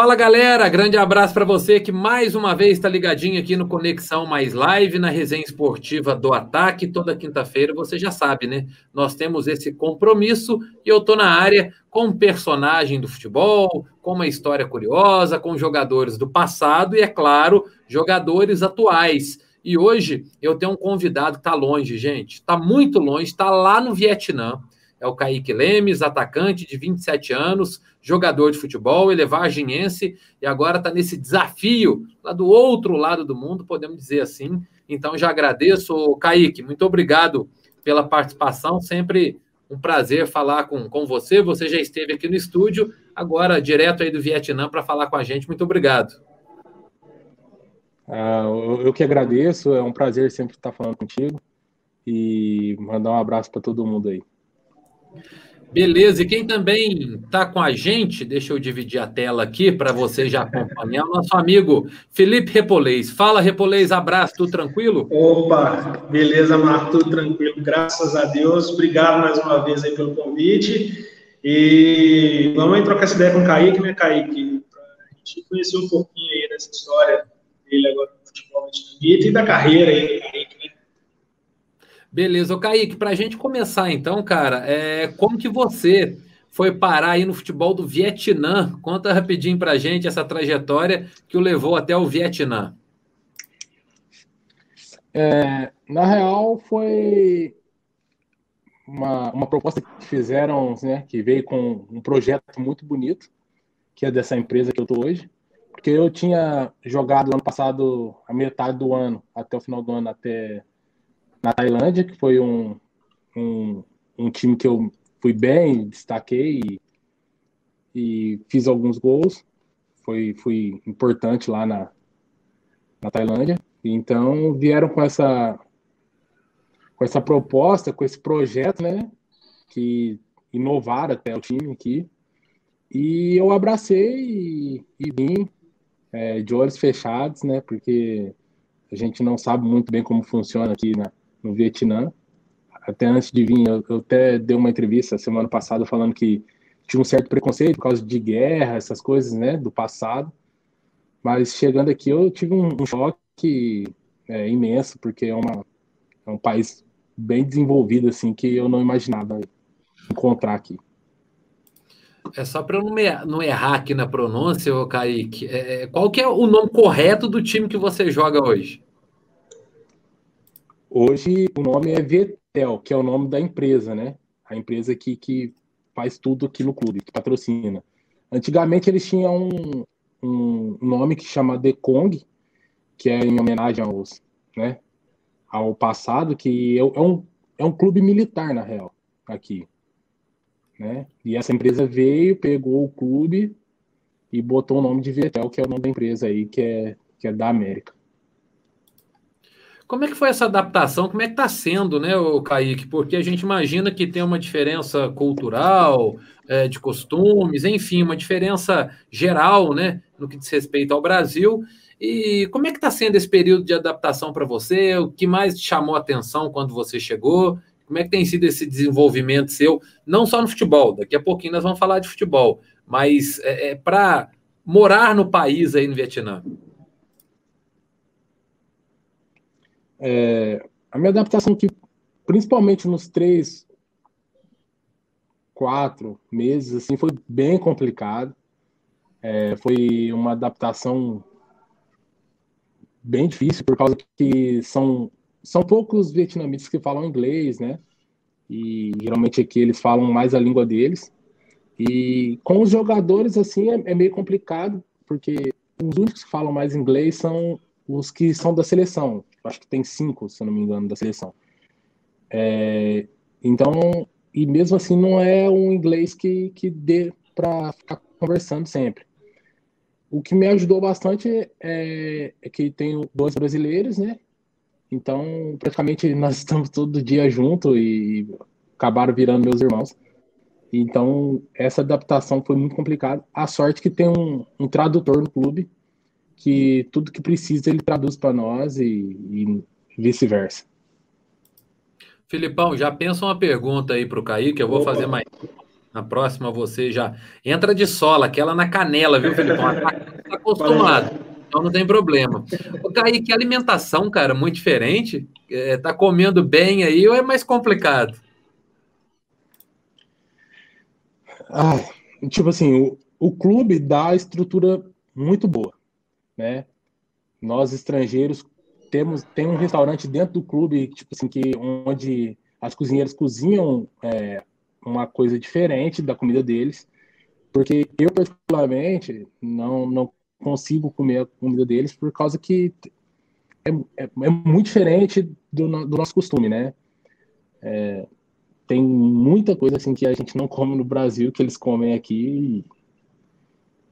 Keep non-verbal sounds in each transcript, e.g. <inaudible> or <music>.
Fala galera, grande abraço para você que mais uma vez está ligadinho aqui no Conexão Mais Live, na resenha esportiva do Ataque. Toda quinta-feira, você já sabe, né? Nós temos esse compromisso e eu tô na área com um personagem do futebol, com uma história curiosa, com jogadores do passado e, é claro, jogadores atuais. E hoje eu tenho um convidado que está longe, gente. Está muito longe, está lá no Vietnã é o Kaique Lemes, atacante de 27 anos, jogador de futebol, ele é varginhense e agora está nesse desafio lá do outro lado do mundo, podemos dizer assim. Então já agradeço, Kaique, muito obrigado pela participação, sempre um prazer falar com, com você. Você já esteve aqui no estúdio, agora direto aí do Vietnã para falar com a gente. Muito obrigado. Ah, eu que agradeço, é um prazer sempre estar falando contigo e mandar um abraço para todo mundo aí. Beleza, e quem também está com a gente, deixa eu dividir a tela aqui para você já acompanhar, o nosso amigo Felipe Repolês. Fala, Repolês, abraço, tudo tranquilo? Opa, beleza, Marco, tudo tranquilo, graças a Deus. Obrigado mais uma vez aí pelo convite. E vamos aí trocar essa ideia com o Kaique, né, Kaique? Para a gente conhecer um pouquinho aí dessa história dele agora no futebol e da carreira aí Kaique? Beleza, o Kaique, para a gente começar então, cara, é, como que você foi parar aí no futebol do Vietnã? Conta rapidinho para a gente essa trajetória que o levou até o Vietnã. É, na real, foi uma, uma proposta que fizeram, né, que veio com um projeto muito bonito, que é dessa empresa que eu estou hoje, porque eu tinha jogado ano passado a metade do ano, até o final do ano, até na Tailândia, que foi um, um, um time que eu fui bem, destaquei e, e fiz alguns gols. Foi, fui importante lá na, na Tailândia. Então vieram com essa com essa proposta, com esse projeto, né, que inovaram até o time aqui. E eu abracei e, e vim é, de olhos fechados, né, porque a gente não sabe muito bem como funciona aqui na, no Vietnã. Até antes de vir, eu, até dei uma entrevista semana passada falando que tinha um certo preconceito por causa de guerra, essas coisas, né, do passado. Mas chegando aqui, eu tive um, um choque é, imenso, porque é, uma, é um país bem desenvolvido, assim, que eu não imaginava encontrar aqui. É só para eu não, não, errar aqui na pronúncia, Kaique. É, qual que é o nome correto do time que você joga hoje? Hoje o nome é Vietel, que é o nome da empresa, né? A empresa que, que faz tudo aqui no clube, que patrocina. Antigamente eles tinham um, um nome que chama The Kong, que é em homenagem aos, né, ao passado, que é, é um, é um clube militar, na real, aqui. Né? E essa empresa veio, pegou o clube e botou o nome de Vietel, que é o nome da empresa aí, que é, que é da América. Como é que foi essa adaptação? Como é que está sendo, né, o Kaique? Porque a gente imagina que tem uma diferença cultural, é, de costumes, enfim, uma diferença geral, né, no que diz respeito ao Brasil. E como é que está sendo esse período de adaptação para você? O que mais te chamou a atenção quando você chegou? Como é que tem sido esse desenvolvimento seu, não só no futebol, daqui a pouquinho nós vamos falar de futebol, mas é, é para morar no país aí no Vietnã? É, a minha adaptação aqui, principalmente nos três, quatro meses, assim, foi bem complicado. É, foi uma adaptação bem difícil, por causa que são, são poucos vietnamitas que falam inglês, né? E geralmente aqui eles falam mais a língua deles. E com os jogadores, assim, é, é meio complicado, porque os únicos que falam mais inglês são os que são da seleção acho que tem cinco, se não me engano, da seleção. É, então, e mesmo assim não é um inglês que, que dê para ficar conversando sempre. O que me ajudou bastante é, é que tenho dois brasileiros, né? Então, praticamente <laughs> nós estamos todo dia junto e acabaram virando meus irmãos. Então, essa adaptação foi muito complicada. A sorte que tem um, um tradutor no clube que tudo que precisa ele traduz para nós e, e vice-versa. Filipão, já pensa uma pergunta aí para o Kaique, eu vou Opa. fazer mais. Na próxima você já entra de sola, aquela na canela, viu, Felipão? Tá, <laughs> tá acostumado, então não tem problema. O Kaique, alimentação, cara, muito diferente. É, tá comendo bem aí ou é mais complicado? Ah, tipo assim, o, o clube dá estrutura muito boa, né? Nós estrangeiros temos tem um restaurante dentro do clube, tipo assim, que onde as cozinheiras cozinham é, uma coisa diferente da comida deles, porque eu particularmente não não consigo comer a comida deles por causa que é, é, é muito diferente do, do, nosso costume, né? É, tem muita coisa assim que a gente não come no Brasil que eles comem aqui.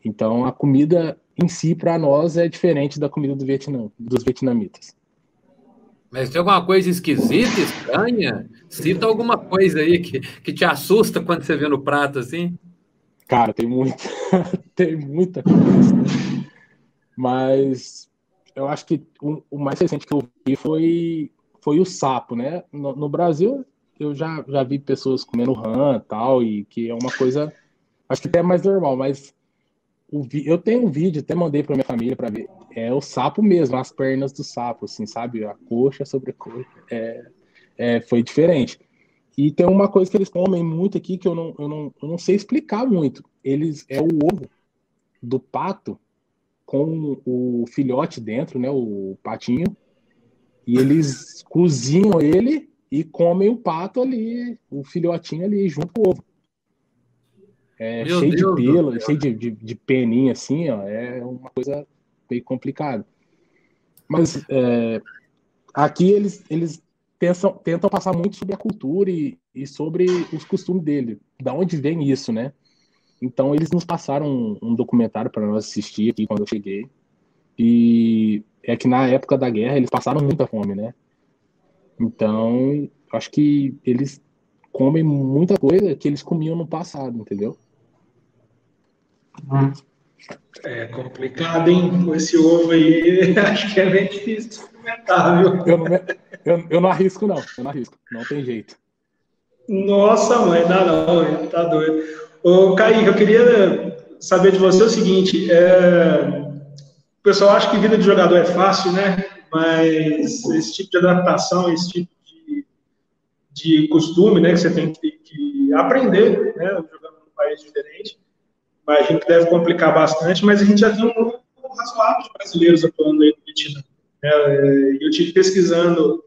Então a comida em si para nós é diferente da comida do Vietnã, dos vietnamitas. Mas tem alguma coisa esquisita, estranha? Cita alguma coisa aí que, que te assusta quando você vê no prato assim? Cara, tem muita, <laughs> tem muita coisa. Mas eu acho que o, o, mais recente que eu vi foi, foi o sapo, né? No, no, Brasil, eu já, já vi pessoas comendo rã e tal, e que é uma coisa, acho que até mais normal, mas eu tenho um vídeo, até mandei para minha família para ver. É o sapo mesmo, as pernas do sapo, assim, sabe? A coxa sobre a coxa. É, é, foi diferente. E tem uma coisa que eles comem muito aqui que eu não, eu não, eu não sei explicar muito. Eles é o ovo do pato com o filhote dentro, né? O patinho. E eles cozinham ele e comem o pato ali, o filhotinho ali, junto com o ovo. É, cheio Deus de pelo, cheio de, de, de, peninha assim, ó, é uma coisa meio complicada. Mas é, aqui eles, eles pensam, tentam passar muito sobre a cultura e, e sobre os costumes dele, da onde vem isso, né? Então eles nos passaram um, um documentário para nós assistir aqui quando eu cheguei. E é que na época da guerra eles passaram muita fome, né? Então, acho que eles comem muita coisa que eles comiam no passado, entendeu? É complicado, hein? Com esse ovo aí, <laughs> acho que é bem difícil de experimentar, viu? Eu não, eu, eu não arrisco, não. Eu não arrisco. Não tem jeito. Nossa, mãe, não, não, tá doido. Ô, Kaique, eu queria saber de você o seguinte: é... o pessoal acha que vida de jogador é fácil, né? Mas esse tipo de adaptação, esse tipo de, de costume, né, que você tem que, que aprender, né, jogando num país diferente imagino que deve complicar bastante, mas a gente já tem um grupo razoável de brasileiros atuando aí no Vietnã. É, eu tive pesquisando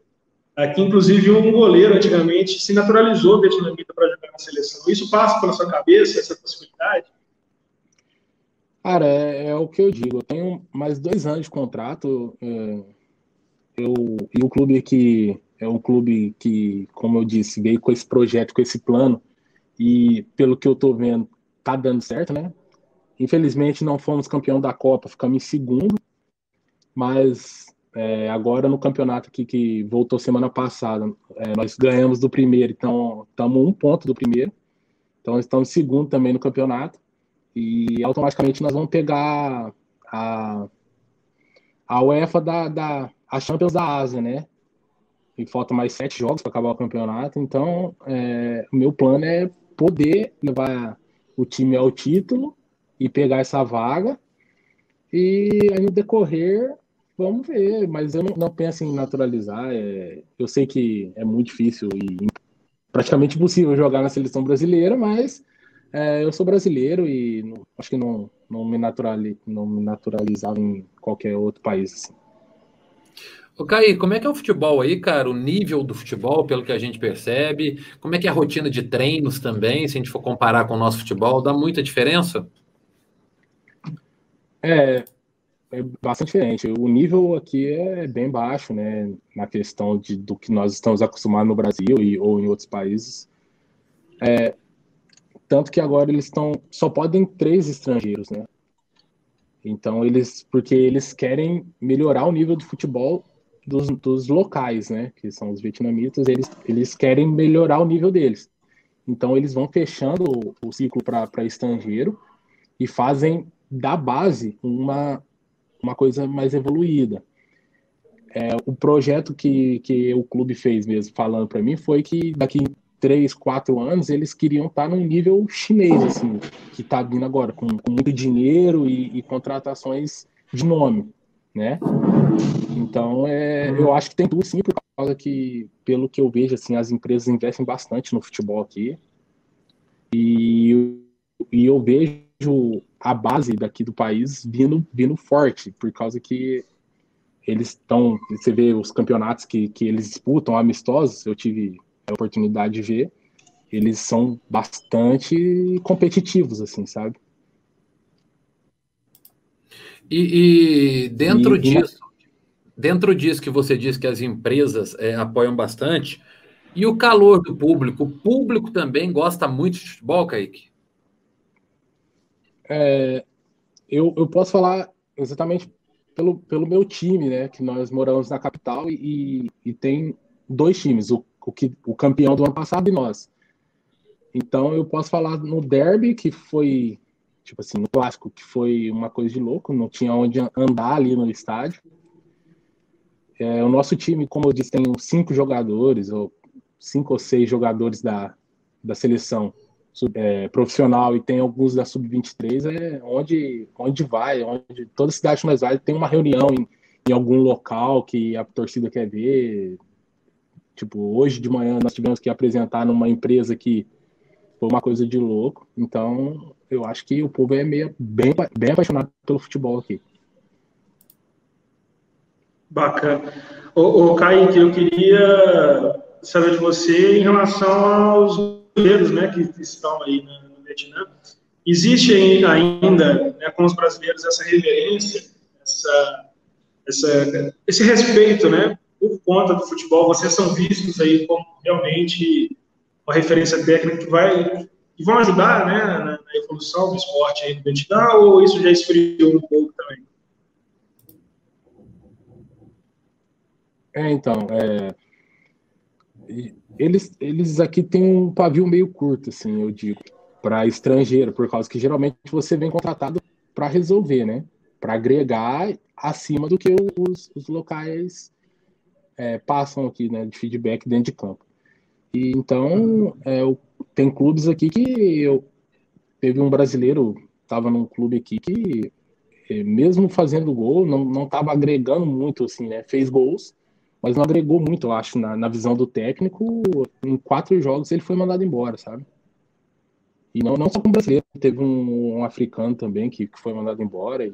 aqui, inclusive, um goleiro antigamente se naturalizou vietnamita para jogar na seleção. Isso passa pela sua cabeça, essa possibilidade? Cara, é, é, o que eu digo. Eu tenho mais dois anos de contrato. É, eu, e o clube que é um clube que, como eu disse, veio com esse projeto, com esse plano. E pelo que eu estou vendo, tá dando certo, né? Infelizmente não fomos campeão da Copa, ficamos em segundo, mas é, agora no campeonato aqui que voltou semana passada, é, nós ganhamos do primeiro, então estamos um ponto do primeiro, então estamos segundo também no campeonato e automaticamente nós vamos pegar a, a UEFA da, da a Champions da Ásia, né? E falta mais sete jogos para acabar o campeonato, então é, o meu plano é poder levar o time ao título e pegar essa vaga. E aí no decorrer, vamos ver. Mas eu não, não penso em naturalizar. É, eu sei que é muito difícil e praticamente impossível jogar na seleção brasileira, mas é, eu sou brasileiro e não, acho que não, não, me naturali, não me naturalizava em qualquer outro país. Assim. Ô, Caí, como é que é o futebol aí, cara? O nível do futebol, pelo que a gente percebe? Como é que é a rotina de treinos também, se a gente for comparar com o nosso futebol? Dá muita diferença? É, é bastante diferente. O nível aqui é bem baixo, né? Na questão de, do que nós estamos acostumados no Brasil e, ou em outros países. É, tanto que agora eles estão. Só podem três estrangeiros, né? Então eles. Porque eles querem melhorar o nível do futebol dos, dos locais, né, que são os vietnamitas, eles, eles querem melhorar o nível deles. Então, eles vão fechando o, o ciclo para estrangeiro e fazem da base uma, uma coisa mais evoluída. É, o projeto que, que o clube fez mesmo, falando para mim, foi que daqui três, quatro anos, eles queriam estar num nível chinês, assim, que está vindo agora, com, com muito dinheiro e, e, contratações de nome, né? Então, é, eu acho que tem tudo sim, por causa que, pelo que eu vejo, assim, as empresas investem bastante no futebol aqui. E, e eu vejo a base daqui do país vindo, vindo forte, por causa que eles estão. Você vê os campeonatos que, que eles disputam, amistosos, eu tive a oportunidade de ver, eles são bastante competitivos, assim, sabe? E, e dentro e, disso, e... dentro disso que você diz que as empresas é, apoiam bastante, e o calor do público, o público também gosta muito de futebol, Kaique? É, eu, eu posso falar exatamente pelo, pelo meu time, né? Que nós moramos na capital e, e tem dois times, o, o, que, o campeão do ano passado e nós. Então eu posso falar no derby, que foi, tipo assim, no clássico, que foi uma coisa de louco, não tinha onde andar ali no estádio. É, o nosso time, como eu disse, tem cinco jogadores, ou cinco ou seis jogadores da, da seleção é, profissional e tem alguns da sub-23, é onde, onde vai, onde toda cidade que nós vai tem uma reunião em, em algum local que a torcida quer ver. Tipo, hoje de manhã nós tivemos que apresentar numa empresa que foi uma coisa de louco. Então, eu acho que o povo é meio, bem, bem apaixonado pelo futebol aqui. Bacana. Ô, ô Kaique, eu queria saber de você em relação aos brasileiros né, que estão aí no Vietnã, existe ainda né, com os brasileiros essa reverência, essa, essa, esse respeito, né, por conta do futebol. Vocês são vistos aí como realmente uma referência técnica que vai que vão ajudar, né, na evolução do esporte aí no Vietnã, ou isso já esfriou um pouco também? É, então, é, eles, eles aqui têm um pavio meio curto, assim, eu digo, para estrangeiro, por causa que geralmente você vem contratado para resolver, né? Para agregar acima do que os, os locais é, passam aqui, né? De feedback dentro de campo. E então, é, tem clubes aqui que eu teve um brasileiro, estava num clube aqui que é, mesmo fazendo gol, não não estava agregando muito assim, né? Fez gols, mas não agregou muito, eu acho, na, na visão do técnico. Em quatro jogos ele foi mandado embora, sabe? E não, não só com o brasileiro, teve um, um africano também que, que, foi mandado embora. E,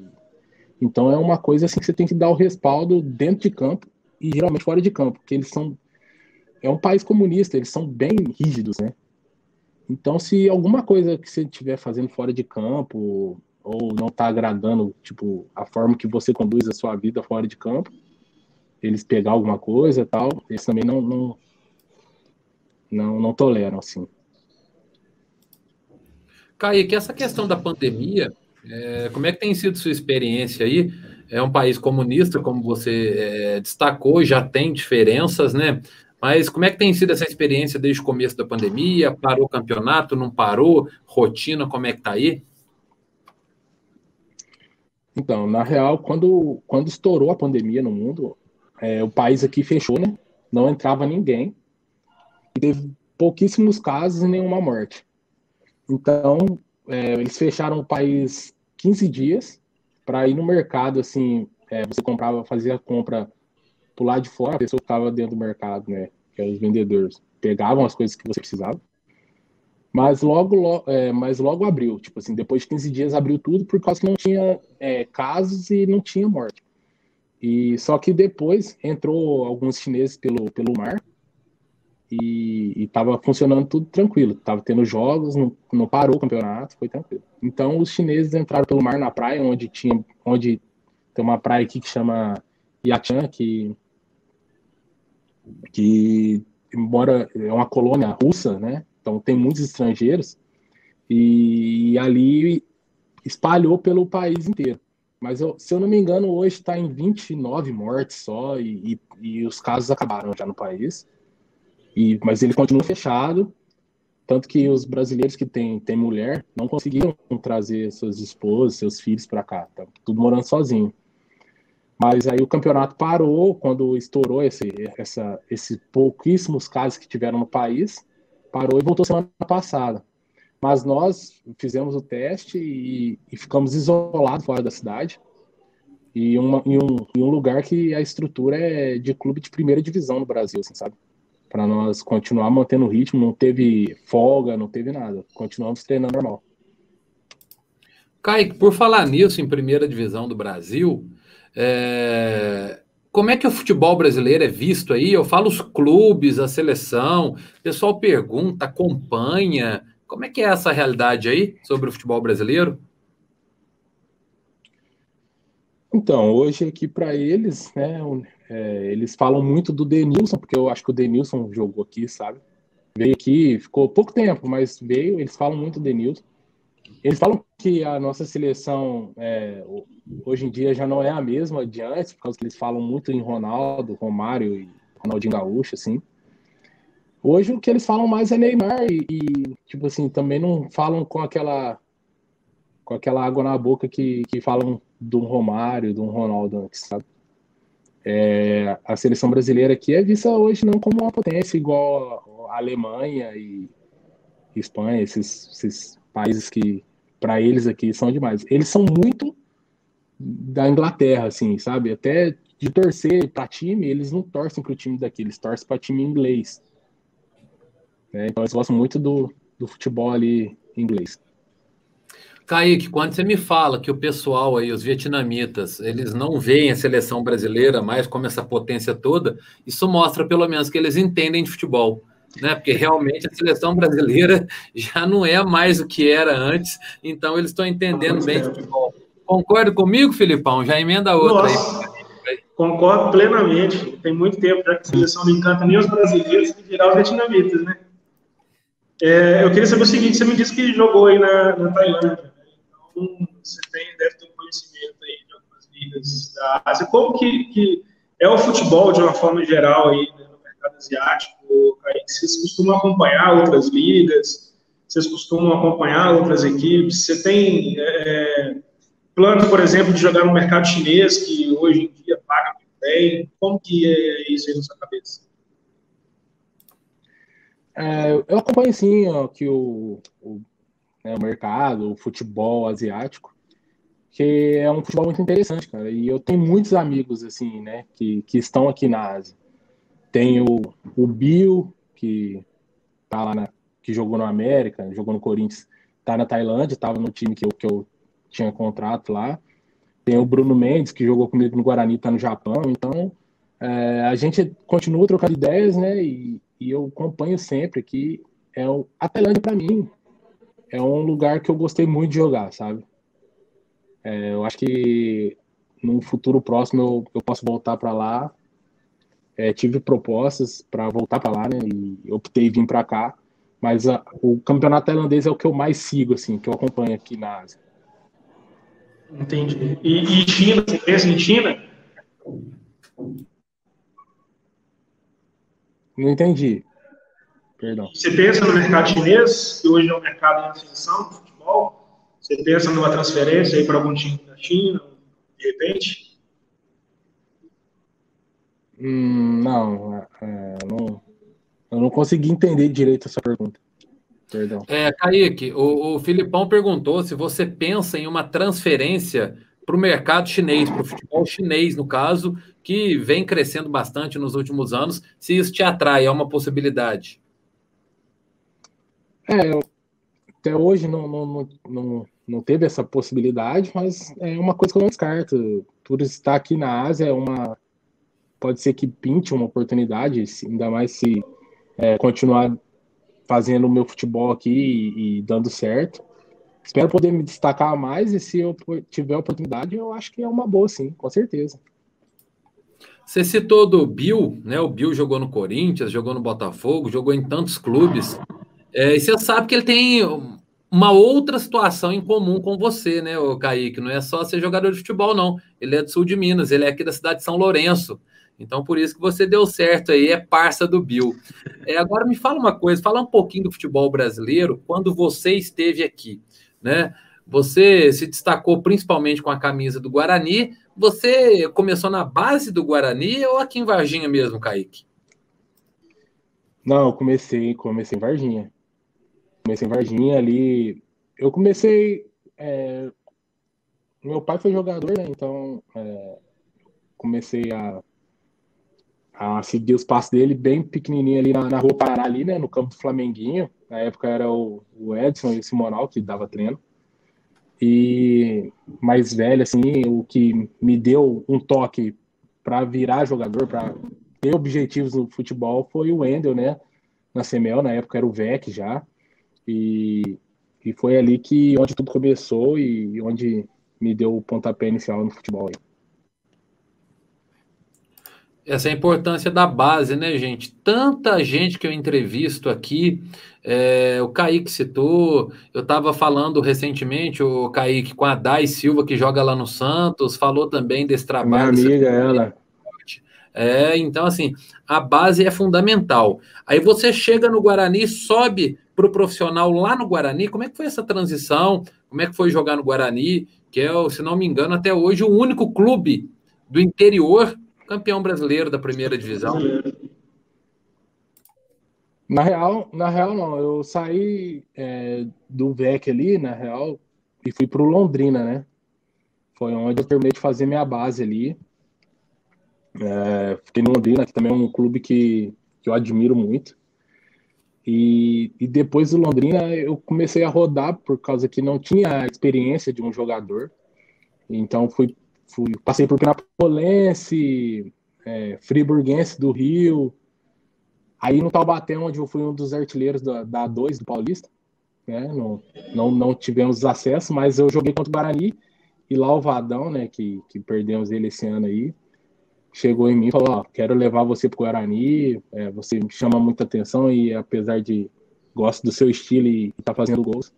então é uma coisa assim que você tem que dar o respaldo dentro de campo e geralmente fora de campo, porque eles são. É um país comunista, eles são bem rígidos, né? Então, se alguma coisa que você estiver fazendo fora de campo ou não está agradando, tipo, a forma que você conduz a sua vida fora de campo, eles pegar alguma coisa tal, eles também não, não, não, não toleram, assim. Kaique, essa questão da pandemia, é, como é que tem sido sua experiência aí? É um país comunista, como você é, destacou, já tem diferenças, né? Mas como é que tem sido essa experiência desde o começo da pandemia? Parou o campeonato, não parou? Rotina, como é que tá aí? Então, na real, quando, quando estourou a pandemia no mundo, é, o país aqui fechou, né? Não entrava ninguém. E teve pouquíssimos casos e nenhuma morte. Então, é, eles fecharam o país 15 dias para ir no mercado, assim, é, você comprava, fazia a compra pro lado de fora, a pessoa que estava dentro do mercado, né? Que eram os vendedores. Pegavam as coisas que você precisava. Mas logo, logo, é, mas logo abriu, tipo assim, depois de 15 dias abriu tudo por causa que não tinha é, casos e não tinha morte. E só que depois entrou alguns chineses pelo, pelo mar e estava funcionando tudo tranquilo. Tava tendo jogos, não, não parou o campeonato, foi tranquilo. Então os chineses entraram pelo mar na praia, onde tinha, onde tem uma praia aqui que chama Yachan, que que embora é uma colônia russa, né? Então tem muitos estrangeiros e ali espalhou pelo país inteiro. Mas eu, se eu não me engano, hoje está em 29 mortes só e, e, e, os casos acabaram já no país. E, mas ele continua fechado. Tanto que os brasileiros que têm tem mulher não conseguiram trazer suas esposas, seus filhos para cá. Tá tudo morando sozinho. Mas aí o campeonato parou quando estourou esse, essa, esses pouquíssimos casos que tiveram no país. parou e voltou semana passada. Mas nós fizemos o teste e, e ficamos isolados fora da cidade. E uma, em, um, em um lugar que a estrutura é de clube de primeira divisão no Brasil, assim, sabe? Para nós continuar mantendo o ritmo, não teve folga, não teve nada. Continuamos treinando normal. Kaique, por falar nisso, em primeira divisão do Brasil, é... como é que o futebol brasileiro é visto aí? Eu falo os clubes, a seleção, o pessoal pergunta, acompanha. Como é que é essa realidade aí sobre o futebol brasileiro? Então, hoje aqui para eles, né, é, eles falam muito do Denilson, porque eu acho que o Denilson jogou aqui, sabe? Veio aqui, ficou pouco tempo, mas veio, eles falam muito do Denilson. Eles falam que a nossa seleção é, hoje em dia já não é a mesma de antes, por causa que eles falam muito em Ronaldo, Romário e Ronaldinho Gaúcho, assim. Hoje o que eles falam mais é Neymar e, e, tipo assim, também não falam com aquela com aquela água na boca que, que falam do Romário, do Ronaldo antes, sabe? É, a seleção brasileira aqui é vista hoje não como uma potência igual a Alemanha e Espanha, esses, esses países que para eles aqui são demais. Eles são muito da Inglaterra, assim, sabe? Até de torcer para time, eles não torcem para o time daqui, eles torcem para time inglês. Né? Então eles gostam muito do, do futebol ali inglês. Kaique, quando você me fala que o pessoal aí, os vietnamitas, eles não veem a seleção brasileira mais como essa potência toda, isso mostra pelo menos que eles entendem de futebol, né? Porque realmente a seleção brasileira <laughs> já não é mais o que era antes, então eles estão entendendo bem de futebol. Concorda comigo, Filipão? Já emenda outra Nossa, aí. Concordo plenamente. Tem muito tempo já que a seleção não encanta nem os brasileiros e virar os vietnamitas, né? É, eu queria saber o seguinte: você me disse que jogou aí na, na Tailândia, então você tem, deve ter um conhecimento aí de algumas ligas da Ásia. Como que, que é o futebol de uma forma geral aí né, no mercado asiático? Vocês costumam acompanhar outras ligas? Vocês costumam acompanhar outras equipes? Você tem é, plano, por exemplo, de jogar no mercado chinês, que hoje em dia paga muito bem? Como que é isso aí na sua cabeça? É, eu acompanho sim ó, que o, o, né, o, mercado, o futebol asiático, que é um futebol muito interessante, cara. E eu tenho muitos amigos assim, né, que, que estão aqui na Ásia. Tem o, o Bill, que tá lá na, que jogou no América, jogou no Corinthians, tá na Tailândia, estava no time que eu, que eu tinha contrato lá. Tem o Bruno Mendes, que jogou comigo no Guarani, tá no Japão. Então, é, a gente continua trocando ideias, né? E, e eu acompanho sempre que é o, a Tailândia para mim é um lugar que eu gostei muito de jogar, sabe? É, eu acho que num futuro próximo eu, eu posso voltar para lá. É, tive propostas para voltar para lá, né? E optei vir para cá. Mas a, o campeonato tailandês é o que eu mais sigo, assim, que eu acompanho aqui na Ásia. Entendi. E, e China, você pensa em China? Não entendi. Perdão. Você pensa no mercado chinês, que hoje é um mercado de do futebol? Você pensa numa transferência aí para algum time da China, de repente? Hum, não, é, não, eu não consegui entender direito essa pergunta. Perdão. É, Kaique, o, o Filipão perguntou se você pensa em uma transferência para o mercado chinês, para o futebol chinês, no caso, que vem crescendo bastante nos últimos anos, se isso te atrai, é uma possibilidade? É, até hoje não, não, não, não teve essa possibilidade, mas é uma coisa que eu não descarto. Por estar aqui na Ásia, é uma, pode ser que pinte uma oportunidade, ainda mais se é, continuar fazendo o meu futebol aqui e, e dando certo. Espero poder me destacar mais e se eu tiver oportunidade, eu acho que é uma boa, sim, com certeza. Você citou do Bill, né? O Bill jogou no Corinthians, jogou no Botafogo, jogou em tantos clubes. É, e você sabe que ele tem uma outra situação em comum com você, né, o Kaique? Não é só ser jogador de futebol, não. Ele é do sul de Minas, ele é aqui da cidade de São Lourenço. Então, por isso que você deu certo aí, é parça do Bill. É, agora me fala uma coisa, fala um pouquinho do futebol brasileiro quando você esteve aqui né? Você se destacou principalmente com a camisa do Guarani. Você começou na base do Guarani ou aqui em Varginha mesmo, Kaique? Não, eu comecei, comecei em Varginha. Comecei em Varginha ali. Eu comecei. É... Meu pai foi jogador, né? Então é... comecei a, a seguir os passos dele bem pequenininho ali na, na rua Pará, ali, né? No campo do Flamenguinho. Na época era o, o Edson e o Simonal que dava treino. E mais velho, assim, o que me deu um toque para virar jogador, para ter objetivos no futebol foi o Wendel, né? Na Semel, na época era o VEC já. E, e foi ali que onde tudo começou e onde me deu o pontapé inicial no futebol. Essa é a importância da base, né, gente? Tanta gente que eu entrevisto aqui, é, o Kaique citou, eu estava falando recentemente, o Kaique, com a Dai Silva, que joga lá no Santos, falou também desse trabalho. Minha amiga, ela. É, então, assim, a base é fundamental. Aí você chega no Guarani, sobe para o profissional lá no Guarani. Como é que foi essa transição? Como é que foi jogar no Guarani? Que é, se não me engano, até hoje o único clube do interior campeão brasileiro da primeira divisão. Na real, na real não. Eu saí é, do VEC ali, na real, e fui para o Londrina, né? Foi onde eu terminei de fazer minha base ali. É, fiquei no Londrina, que também é um clube que, que eu admiro muito. E, e depois do Londrina eu comecei a rodar por causa que não tinha experiência de um jogador. Então fui, fui passei por Pinapolense, é, Friburguense do Rio. Aí no Taubaté, onde eu fui um dos artilheiros da, da A2 do Paulista. Né? Não, não, não tivemos acesso, mas eu joguei contra o Guarani e lá o Vadão, né, que, que perdemos ele esse ano aí, chegou em mim e falou: Ó, quero levar você para o Guarani, é, você me chama muita atenção e apesar de gosto do seu estilo e tá fazendo gols.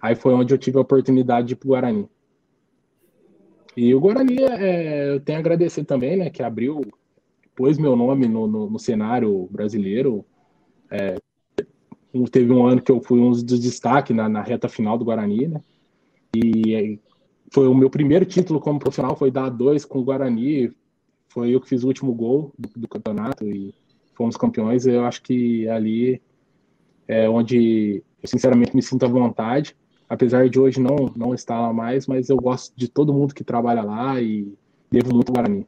Aí foi onde eu tive a oportunidade de ir para o Guarani. E o Guarani, é, eu tenho a agradecer também, né, que abriu, pôs meu nome no, no, no cenário brasileiro. É, teve um ano que eu fui um dos destaques na, na reta final do Guarani, né? E foi o meu primeiro título como profissional, foi dar dois com o Guarani, foi eu que fiz o último gol do, do, campeonato e fomos campeões. Eu acho que ali é onde eu sinceramente me sinto à vontade, apesar de hoje não não estar lá mais, mas eu gosto de todo mundo que trabalha lá e devo muito ao Guarani.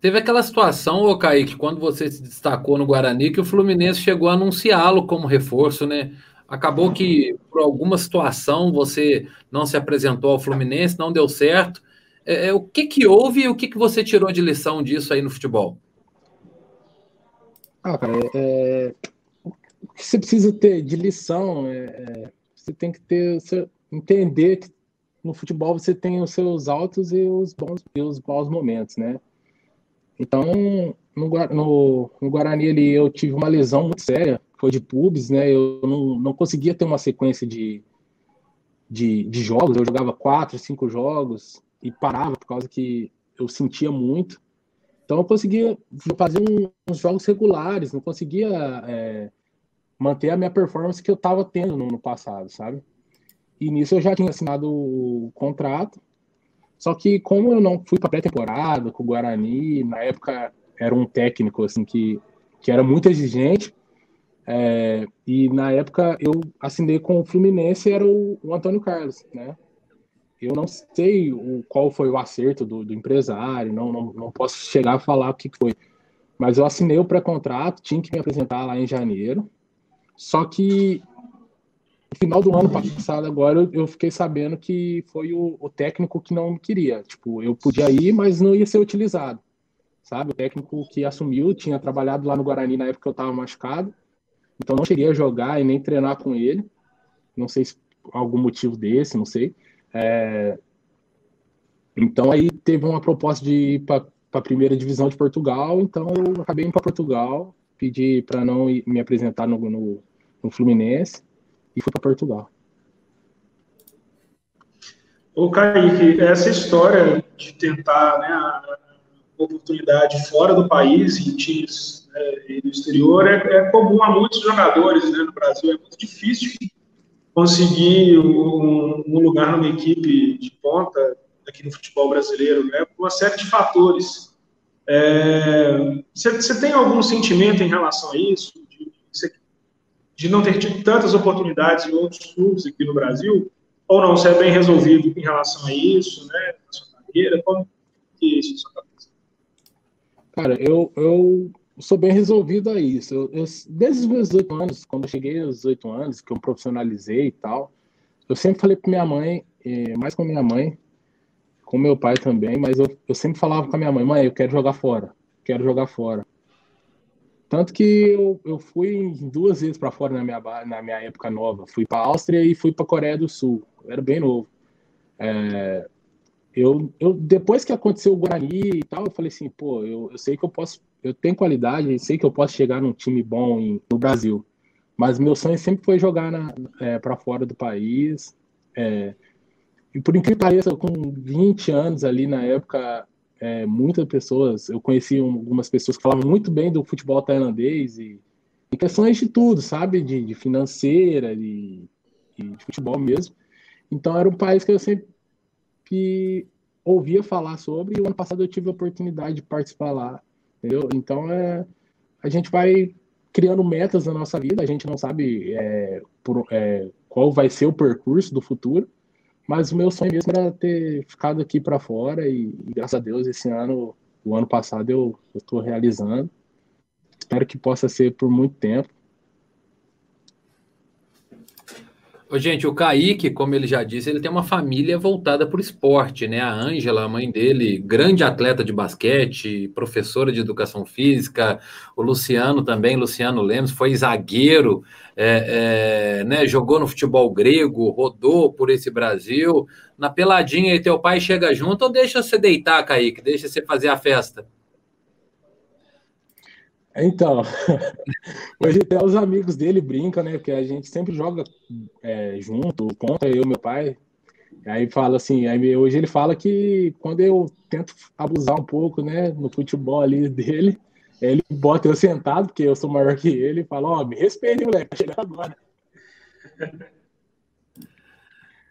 Teve aquela situação, ô Kaique, quando você se destacou no Guarani, que o Fluminense chegou a anunciá-lo como reforço, né? Acabou que, por alguma situação, você não se apresentou ao Fluminense, não deu certo. É, é, o que, que houve e o que, que você tirou de lição disso aí no futebol? Ah, cara, é, o que você precisa ter de lição é, é você tem que ter entender que no futebol você tem os seus altos e os bons e os maus momentos, né? Então, no, no, no Guarani ali, eu tive uma lesão muito séria, foi de pubs, né? Eu não, não conseguia ter uma sequência de, de, de jogos, eu jogava quatro, cinco jogos, e parava por causa que eu sentia muito. Então eu conseguia fazer um, uns jogos regulares, não conseguia é, manter a minha performance que eu estava tendo no, no, passado, sabe? E nisso eu já tinha assinado o contrato. Só que como eu não fui para pré-temporada com o Guarani, na época era um técnico assim que, que era muito exigente. É, e na época eu assinei com o Fluminense era o, o Antônio Carlos, né? eu não sei o, qual foi o acerto do, do empresário, não, não, não, posso chegar a falar o que foi. Mas eu assinei o pré-contrato, tinha que me apresentar lá em janeiro. Só que no final do ano passado, agora, eu, fiquei sabendo que foi o, o, técnico que não queria. Tipo, eu podia ir, mas não ia ser utilizado. Sabe? O técnico que assumiu tinha trabalhado lá no Guarani na época que eu estava machucado. Então não cheguei a jogar e nem treinar com ele. Não sei se algum motivo desse, não sei. É, então aí teve uma proposta de ir para a primeira divisão de Portugal, então eu acabei indo para Portugal, pedi para não me apresentar no, no, no Fluminense e fui para Portugal. Ô Kaique, essa história de tentar né, a oportunidade fora do país, em times né, no exterior, é, é, comum a muitos jogadores né, no Brasil. É muito difícil conseguir um, um, lugar numa equipe de ponta aqui no futebol brasileiro, né, por uma série de fatores. Você é, tem algum sentimento em relação a isso? De, de não ter tido tantas oportunidades em outros clubes aqui no Brasil, ou não, você é bem resolvido em relação a isso, né, na sua carreira, como que é isso na sua cabeça? Cara, eu, eu sou bem resolvido a isso. Eu, eu, desde os meus 18 anos, quando eu cheguei aos 18 anos, que eu profissionalizei e tal, eu sempre falei para minha mãe, mais com minha mãe, com meu pai também, mas eu, eu sempre falava com a minha mãe, mãe, eu quero jogar fora, quero jogar fora. Tanto que eu, eu fui duas vezes para fora na minha, na minha época nova. Fui para Áustria e fui para Coreia do Sul. Eu era bem novo. É, eu, eu, depois que aconteceu o Guarani e tal, eu falei assim, pô, eu, eu sei que eu posso, eu tenho qualidade, sei que eu posso chegar num time bom em, no Brasil. Mas meu sonho sempre foi jogar é, para fora do país. É, e por incrível que pareça, com 20 anos ali na época, é, muitas pessoas, eu conheci algumas pessoas que falavam muito bem do futebol tailandês e questões de tudo, sabe? De, de financeira, de, de, futebol mesmo. Então era um país que eu sempre ouvia falar sobre e o ano passado eu tive a oportunidade de participar lá, entendeu? Então é, a gente vai criando metas na nossa vida, a gente não sabe é, por, é, qual vai ser o percurso do futuro, mas o meu sonho mesmo era ter ficado aqui para fora e, e, graças a Deus esse ano, o ano passado eu estou realizando. Espero que possa ser por muito tempo. Ô, gente, o Kaique, como ele já disse, ele tem uma família voltada para o esporte, né? A Ângela, a mãe dele, grande atleta de basquete, professora de educação física, o Luciano também, Luciano Lemos, foi zagueiro, é, é, né? jogou no futebol grego, rodou por esse Brasil. Na peladinha, e teu pai chega junto ou deixa você deitar, Kaique? Deixa você fazer a festa? Então, <laughs> hoje até os amigos dele brincam, né? Porque a gente sempre joga é, junto, contra eu e meu pai. Aí fala assim, aí hoje ele fala que quando eu tento abusar um pouco, né, no futebol ali dele, ele bota eu sentado, porque eu sou maior que ele, e fala, ó, oh, me respeite, moleque, chegando agora.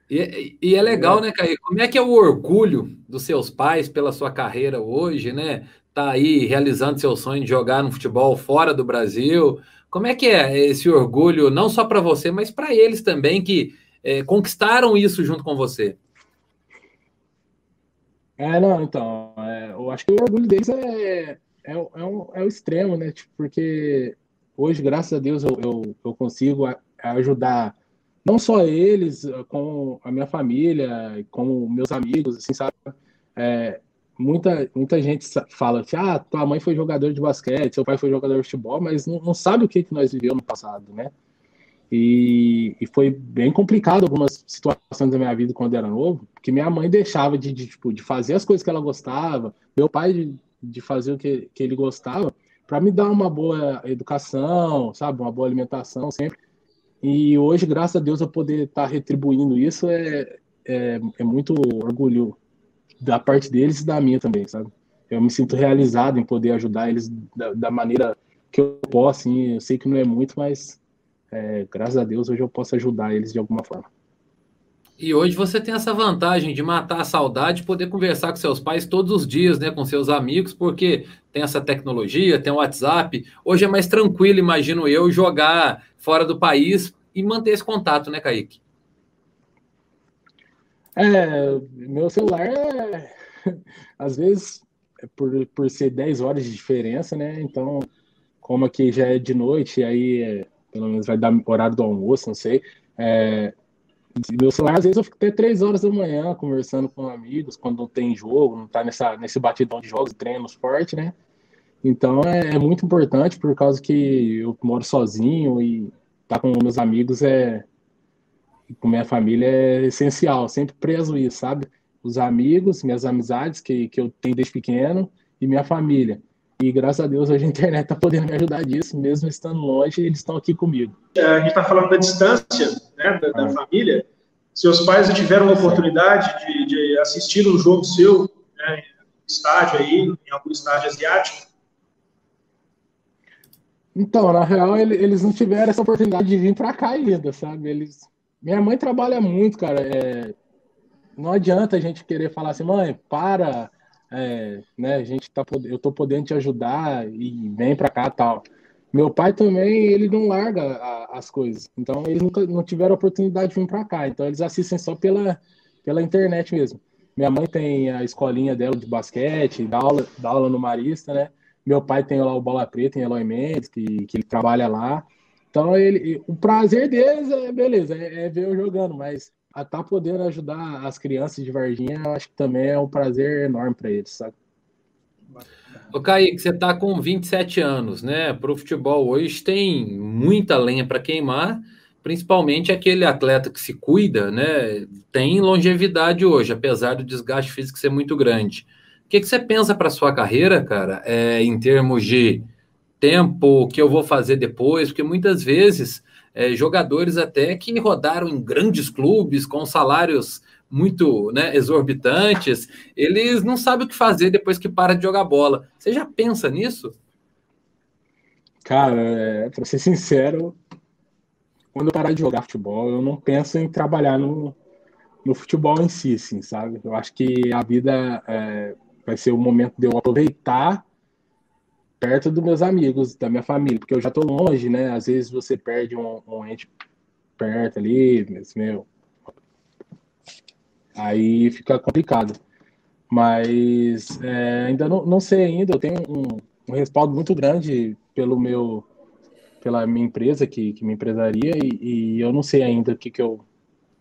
E, e, é legal, né, Caio? Como é que é o orgulho dos seus pais pela sua carreira hoje, né? Tá aí realizando seu sonho de jogar no futebol fora do Brasil. Como é que é esse orgulho, não só para você, mas para eles também que é, conquistaram isso junto com você? É, não, então, é, eu acho que o orgulho deles é, é, é, um, é o extremo, né? Tipo, porque hoje, graças a Deus, eu, eu, eu consigo ajudar não só eles, com a minha família, com meus amigos, assim, sabe? É, muita, muita gente fala que ah, tua mãe foi jogador de basquete, seu pai foi jogador de futebol, mas não, não sabe o que, que nós vivemos no passado, né? E, e, foi bem complicado algumas situações da minha vida quando era novo, porque minha mãe deixava de, de, tipo, de fazer as coisas que ela gostava, meu pai de, de fazer o que, que ele gostava, para me dar uma boa educação, sabe, uma boa alimentação sempre. E hoje, graças a Deus, eu poder estar tá retribuindo isso é, é, é muito orgulho da parte deles e da minha também, sabe? Eu me sinto realizado em poder ajudar eles da, da maneira que eu posso, assim, eu sei que não é muito, mas é, graças a Deus hoje eu posso ajudar eles de alguma forma. E hoje você tem essa vantagem de matar a saudade, poder conversar com seus pais todos os dias, né, com seus amigos, porque tem essa tecnologia, tem o WhatsApp. Hoje é mais tranquilo, imagino eu, jogar fora do país e manter esse contato, né, Kaique? É, meu celular é, <laughs> às vezes, é por, por ser 10 horas de diferença, né? Então, como aqui já é de noite, aí é, pelo menos vai dar horário do almoço, não sei. É, meu celular, às vezes, eu fico até 3 horas da manhã conversando com amigos, quando não tem jogo, não tá nessa, nesse batidão de jogos, treinos forte, né? Então é, é, muito importante por causa que eu moro sozinho e tá com meus amigos é, com minha família é essencial, sempre preso isso, sabe? Os amigos, minhas amizades que, que eu tenho desde pequeno e minha família. E graças a Deus hoje a internet está podendo me ajudar disso, mesmo estando longe, eles estão aqui comigo. É, a gente está falando da distância né, da, da ah. família. Seus pais tiveram a oportunidade de, de, assistir um jogo seu, né, estádio aí, em algum estádio asiático? Então, na real, eles não tiveram essa oportunidade de vir para cá ainda, sabe? Eles minha mãe trabalha muito, cara. É, não adianta a gente querer falar assim, mãe, para, é, né? A gente tá, eu tô podendo te ajudar e vem para cá tal. Meu pai também, ele não larga a, as coisas. Então, eles nunca não tiveram oportunidade de vir para cá. Então, eles assistem só pela, pela internet mesmo. Minha mãe tem a escolinha dela de basquete, dá aula, dá aula no Marista, né? Meu pai tem lá o Bola Preta em Eloy Mendes, que, que ele trabalha lá. Então, ele, o prazer deles é, beleza, é, é ver eu jogando, mas a tá podendo ajudar as crianças de Varginha, eu acho que também é um prazer enorme para eles, sabe? Ô, Kaique, você está com 27 anos, né? Para o futebol hoje tem muita lenha para queimar, principalmente aquele atleta que se cuida, né? Tem longevidade hoje, apesar do desgaste físico ser muito grande. O que, que você pensa para sua carreira, cara, é, em termos de tempo, o que eu vou fazer depois? Porque muitas vezes é, jogadores até que rodaram em grandes clubes com salários muito né, exorbitantes, eles não sabem o que fazer depois que para de jogar bola. Você já pensa nisso? Cara, é, para ser sincero, quando eu parar de jogar futebol, eu não penso em trabalhar no, no futebol em si, assim, sabe? Eu acho que a vida é, vai ser o momento de eu aproveitar perto dos meus amigos, da minha família, porque eu já tô longe, né? Às vezes você perde um, um ente perto ali, mas, meu, aí fica complicado. Mas é, ainda não, não sei ainda, eu tenho um, um, respaldo muito grande pelo meu pela minha empresa que, que me empresaria e, e eu não sei ainda o que, que, eu,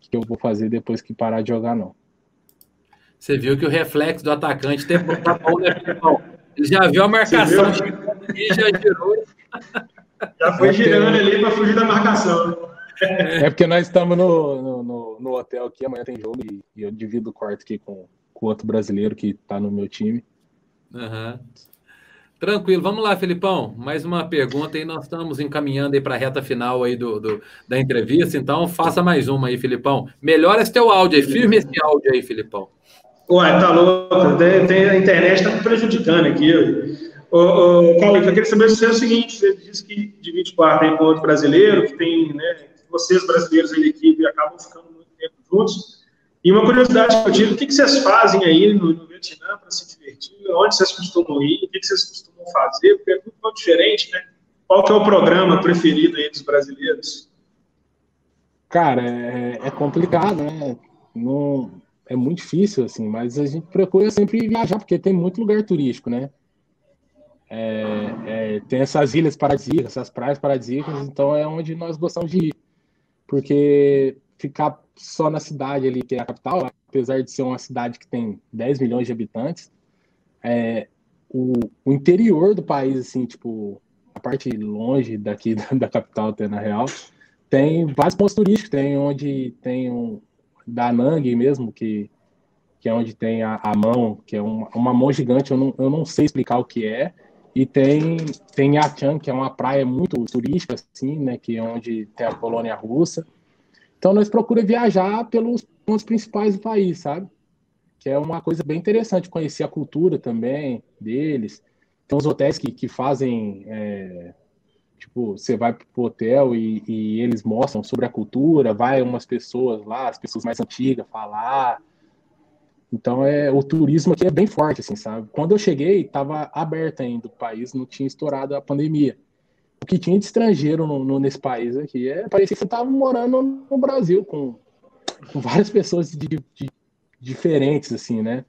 que eu vou fazer depois que parar de jogar, não. Você viu que o reflexo do atacante tá bom, né, Ele já viu a marcação e já girou. Já foi girando ali para fugir da marcação. Né? É porque nós estamos no, no, no, hotel aqui, amanhã tem jogo e, e eu divido o quarto aqui com, com outro brasileiro que está no meu time. Uhum. Tranquilo, vamos lá, Felipão. Mais uma pergunta e nós estamos encaminhando aí para a reta final aí do, do, da entrevista, então faça mais uma aí, Felipão. Melhora esse teu áudio aí, firme esse áudio aí, Felipão. Ué, tá louco, tem, tem a internet está me prejudicando aqui. Ô, ô, eu queria saber se é o seguinte, você disse que quarto aí com outro brasileiro, que tem, né, vocês brasileiros aí da equipe acabam ficando muito tempo juntos. E uma curiosidade que eu tive, o que, que vocês fazem aí no, no Vietnã para se divertir? Onde vocês costumam ir? O que, que vocês costumam fazer? Porque é tudo tão diferente, né? Qual que é o programa preferido aí dos brasileiros? Cara, é, é complicado, né? Não, é muito difícil, assim, mas a gente procura sempre viajar, porque tem muito lugar turístico, né? É, é, tem essas ilhas paradisíacas, essas praias paradisíacas, então é onde nós gostamos de ir porque ficar só na cidade ali, que é a capital, apesar de ser uma cidade que tem 10 milhões de habitantes, é, o, o interior do país, assim, tipo, a parte longe daqui <laughs> da, da capital, até na real, tem vários pontos turísticos, tem onde tem um da Nang mesmo, que, que é onde tem a, a mão, que é uma, uma mão gigante, eu não, eu não sei explicar o que é, e tem, tem Yachan, que é uma praia muito turística, assim, né? Que é onde tem a colônia russa. Então, nós procuramos viajar pelos pontos principais do país, sabe? Que é uma coisa bem interessante, conhecer a cultura também deles. Tem os hotéis que, que fazem... É, tipo, você vai pro hotel e, e eles mostram sobre a cultura, vai umas pessoas lá, as pessoas mais antigas, falar então é o turismo aqui é bem forte, assim, sabe? Quando eu cheguei, estava aberto ainda o país, não tinha estourado a pandemia. O que tinha de estrangeiro no, no, nesse país aqui é parecia que você estava morando no Brasil com, com várias pessoas de, de, diferentes, assim, né?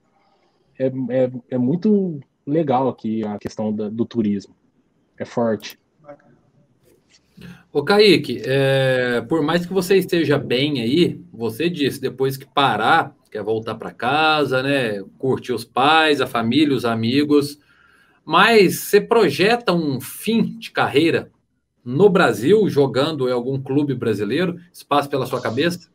É, é, é, muito legal aqui a questão da, do turismo. É forte. Ô Kaique, é, por mais que você esteja bem aí, você disse, depois que parar, quer voltar para casa, né? Curtir os pais, a família, os amigos. Mas você projeta um fim de carreira no Brasil, jogando em algum clube brasileiro? Espaço pela sua cabeça?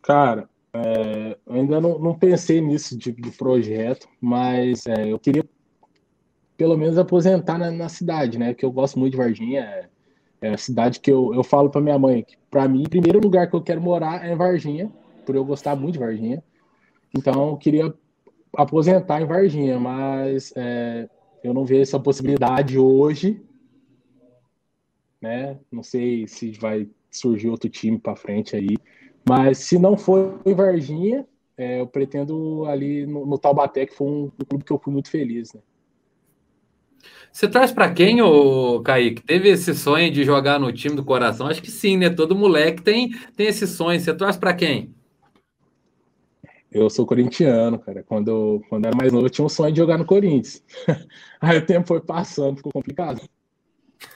Cara, é, eu ainda não, não, pensei nisso tipo de projeto, mas é, eu queria pelo menos aposentar na, na, cidade, né? Que eu gosto muito de Varginha. É, é a cidade que eu, eu falo para minha mãe que, para mim, primeiro lugar que eu quero morar é Varginha, por eu gostar muito de Varginha. Então, eu queria aposentar em Varginha, mas é, eu não vejo essa possibilidade hoje. Né? Não sei se vai surgir outro time para frente aí. Mas se não for em Varginha, é, eu pretendo ali no, no Taubaté, que foi um, um, clube que eu fui muito feliz. Né? Você traz para quem, ô Kaique? Teve esse sonho de jogar no time do coração? Acho que sim, né? Todo moleque tem, tem esse sonho. Você traz para quem? Eu sou corintiano, cara. Quando eu, quando era mais novo, eu tinha um sonho de jogar no Corinthians. <laughs> Aí o tempo foi passando, ficou complicado.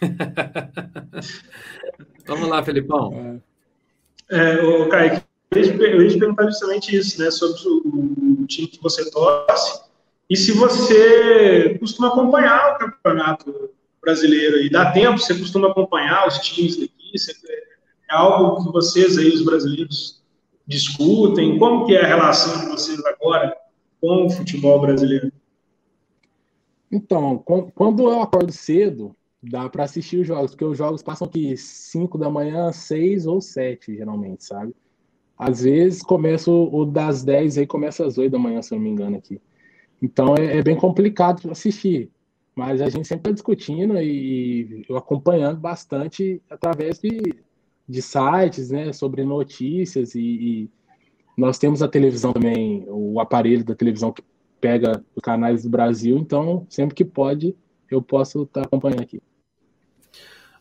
<laughs> Vamos lá, Felipão. É, é o Kaique, eu ia te perguntar justamente isso, né? Sobre o, o time que você torce. E se você costuma acompanhar o campeonato brasileiro e dá tempo, você costuma acompanhar os times daqui? É algo que vocês aí, os brasileiros, discutem? Como que é a relação de vocês agora com o futebol brasileiro? Então, quando eu acordo cedo, dá para assistir os jogos, porque os jogos passam aqui 5 da manhã, 6 ou 7, geralmente, sabe? Às vezes começa o, das 10 aí começa às 8 da manhã, se eu não me engano aqui. Então é, é bem complicado assistir. Mas a gente sempre está discutindo e, e acompanhando bastante através de, de sites, né, sobre notícias e, e, nós temos a televisão também, o aparelho da televisão que pega os canais do Brasil, então sempre que pode eu posso estar tá acompanhando aqui.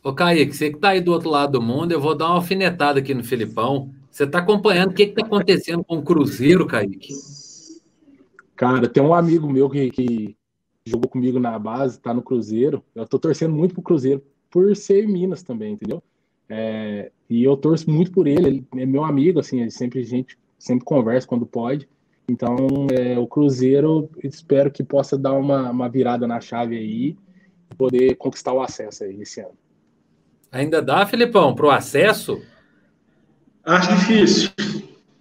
Ô Kaique, você que está aí do outro lado do mundo, eu vou dar uma alfinetada aqui no Filipão. Você está acompanhando o que está acontecendo com o Cruzeiro, Kaique? Cara, tem um amigo meu que, que jogou comigo na base, está no Cruzeiro. Eu estou torcendo muito pro Cruzeiro por ser Minas também, entendeu? É, e eu torço muito por ele, ele é meu amigo, assim, ele sempre a gente sempre conversa quando pode. Então, é, o Cruzeiro, espero que possa dar uma, uma virada na chave aí e poder conquistar o acesso aí esse ano. Ainda dá, Filipão, para o acesso? Acho difícil.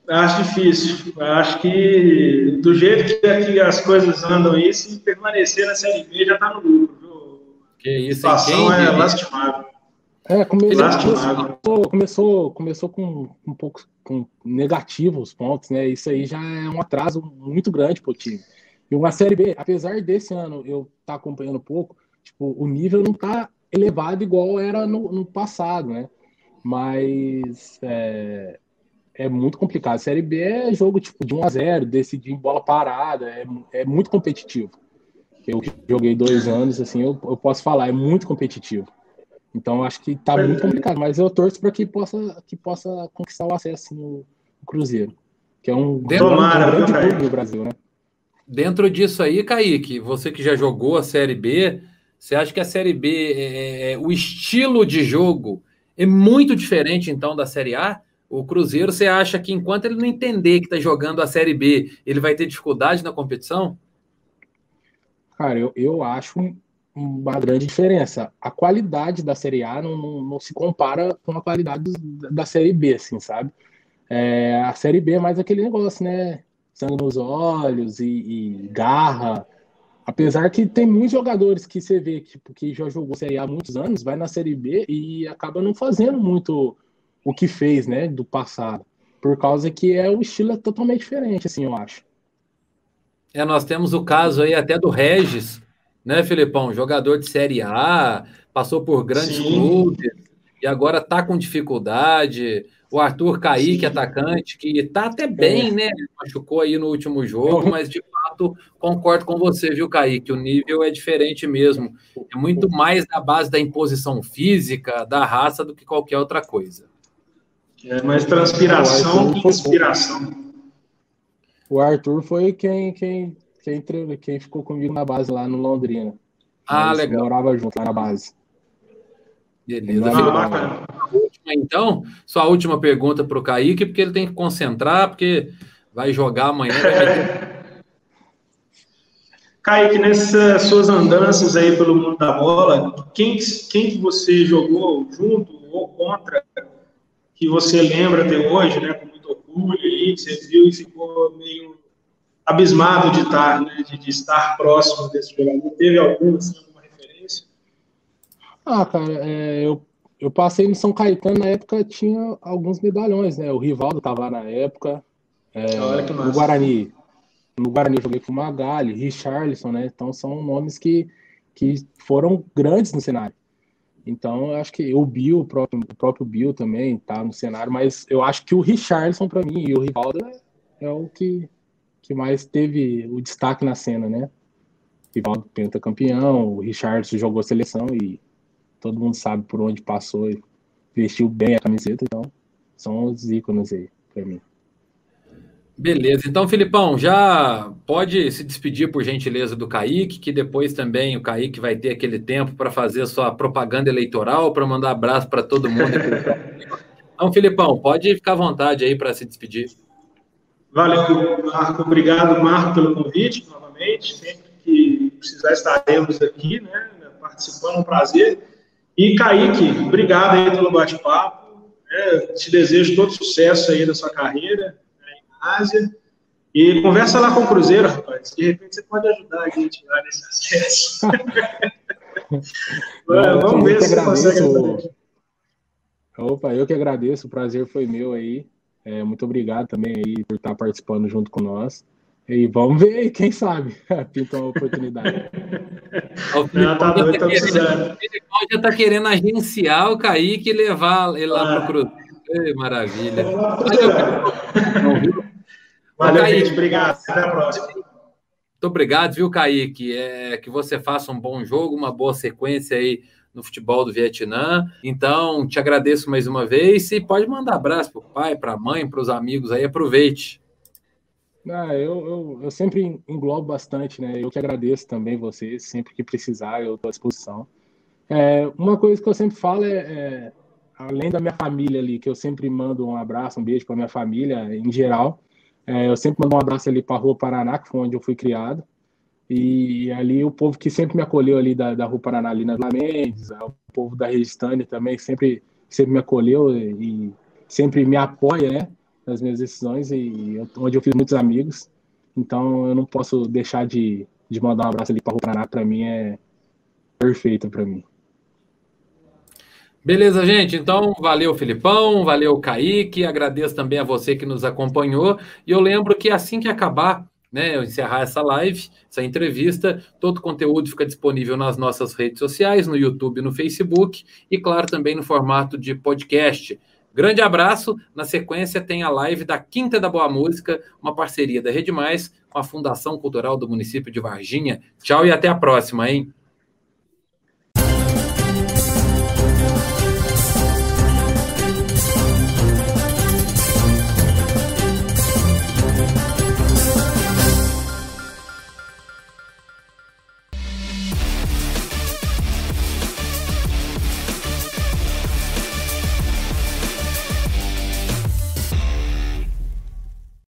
Acho difícil. Acho que do jeito que as coisas andam aí, se permanecer na Série B já está no lucro. Viu? Que isso, a situação é lastimável. É, começou, começou, começou com um pouco com negativos pontos, né? Isso aí já é um atraso muito grande para o time. E uma Série B, apesar desse ano eu estar tá acompanhando um pouco, tipo, o nível não está elevado igual era no, no passado, né? Mas é, é, muito complicado. A Série B é jogo tipo de 1 a 0 decidir em bola parada, é, é muito competitivo. Eu joguei dois anos, assim, eu, eu posso falar, é muito competitivo. Então acho que tá muito complicado, mas eu torço para que possa, que possa conquistar o acesso assim, o, Cruzeiro, que é um, Tomara, um grande clube no Brasil, né? Dentro disso aí, Kaique, você que já jogou a Série B, você acha que a Série B, é, é, é, o estilo de jogo é muito diferente então da Série A? O Cruzeiro, você acha que enquanto ele não entender que está jogando a Série B, ele vai ter dificuldade na competição? Cara, eu, eu acho uma grande diferença. A qualidade da Série A não, não, não se compara com a qualidade da Série B, assim, sabe? É, a Série B é mais aquele negócio, né? Sangue nos olhos e, e, garra. Apesar que tem muitos jogadores que você vê que, que já jogou Série A há muitos anos, vai na Série B e acaba não fazendo muito o que fez, né, do passado. Por causa que é o estilo é totalmente diferente, assim, eu acho. É, nós temos o caso aí até do Regis, né, Filipão? Jogador de Série A, passou por grandes Sim. clubes e agora está com dificuldade. O Arthur Kaique, Sim. atacante, que está até bem, é. né? Machucou aí no último jogo, mas de fato concordo com você, viu, Kaique? O nível é diferente mesmo. É muito mais na base da imposição física, da raça, do que qualquer outra coisa. É mais transpiração que inspiração. O Arthur foi quem, quem quem, quem ficou comigo na base lá no Londrina. Ah, Nós legal. Morava junto lá na base. Beleza. Ah, então, sua última pergunta para o Kaique, porque ele tem que concentrar, porque vai jogar amanhã. Vai <laughs> Kaique, nessas suas andanças aí pelo mundo da bola, quem, quem que você jogou junto ou contra, que você lembra até hoje, né, com muito orgulho aí, que você viu e ficou meio abismado de estar, né, de, de, estar próximo desse jogador? Teve alguma, assim, alguma referência? Ah, cara, é, eu, eu passei no São Caetano, na época tinha alguns medalhões, né? O Rivaldo estava lá na época. É, Olha que massa. No Guarani. No Guarani eu joguei com o Magali, Richarlison, né? Então são nomes que, que foram grandes no cenário. Então, eu acho que o Bill, o próprio, o próprio Bill também tá no cenário, mas eu acho que o Richardson, para mim, e o Rivaldo é, o que que mais teve o destaque na cena, né? Rivaldo pentacampeão, o Richardson jogou seleção e todo mundo sabe por onde passou e vestiu bem a camiseta, então são os ícones aí para mim. Beleza, então, Filipão, já pode se despedir, por gentileza, do Kaique, que depois também o Kaique vai ter aquele tempo para fazer a sua propaganda eleitoral, para mandar abraço para todo mundo. <laughs> então, Filipão, pode ficar à vontade aí para se despedir. Valeu, Marco. Obrigado, Marco, pelo convite novamente. Sempre que precisar, estaremos aqui, né, participando, é um prazer. E, Kaique, obrigado aí pelo bate-papo. Né, te desejo todo sucesso aí na sua carreira Ásia. E conversa lá com o Cruzeiro, rapaz. De repente você pode ajudar a gente lá nesse acesso. <laughs> Vamos ver se agradeço. consegue. Opa, eu que agradeço. O prazer foi meu aí. É, muito obrigado também aí por estar participando junto com nós. E vamos ver, quem sabe, <laughs> pinta uma oportunidade. o Filipão tá já, tá querendo, já está querendo agenciar o Kaique e levar ele lá ah. para o Cruzeiro. Ei, maravilha. Valeu, Kaique, gente. Obrigado. Até a próxima. Muito obrigado, viu, Kaique? É, que você faça um bom jogo, uma boa sequência aí no futebol do Vietnã. Então, te agradeço mais uma vez e pode mandar abraço para o pai, para a mãe, para os amigos aí. Aproveite. Ah, eu, eu, eu, sempre englobo bastante, né? Eu que agradeço também vocês, sempre que precisar, eu estou à disposição. É, uma coisa que eu sempre falo é, é, além da minha família ali, que eu sempre mando um abraço, um beijo para minha família em geral, é, eu sempre mando um abraço ali para a Rua Paraná, que foi onde eu fui criado. E ali o povo que sempre me acolheu ali da, da Rua Paraná, ali na Mendes, o povo da Registânia também sempre, sempre me acolheu e, sempre me apoia, né, nas minhas decisões e onde eu fiz muitos amigos. Então eu não posso deixar de, de mandar um abraço ali para a Rua Paraná, para mim é perfeito para mim. Beleza, gente. Então, valeu, Filipão, valeu, Kaique. Agradeço também a você que nos acompanhou. E eu lembro que assim que acabar, né, eu encerrar essa live, essa entrevista, todo o conteúdo fica disponível nas nossas redes sociais, no YouTube, no Facebook e, claro, também no formato de podcast. Grande abraço. Na sequência, tem a live da Quinta da Boa Música, uma parceria da Rede Mais com a Fundação Cultural do município de Varginha. Tchau e até a próxima, hein?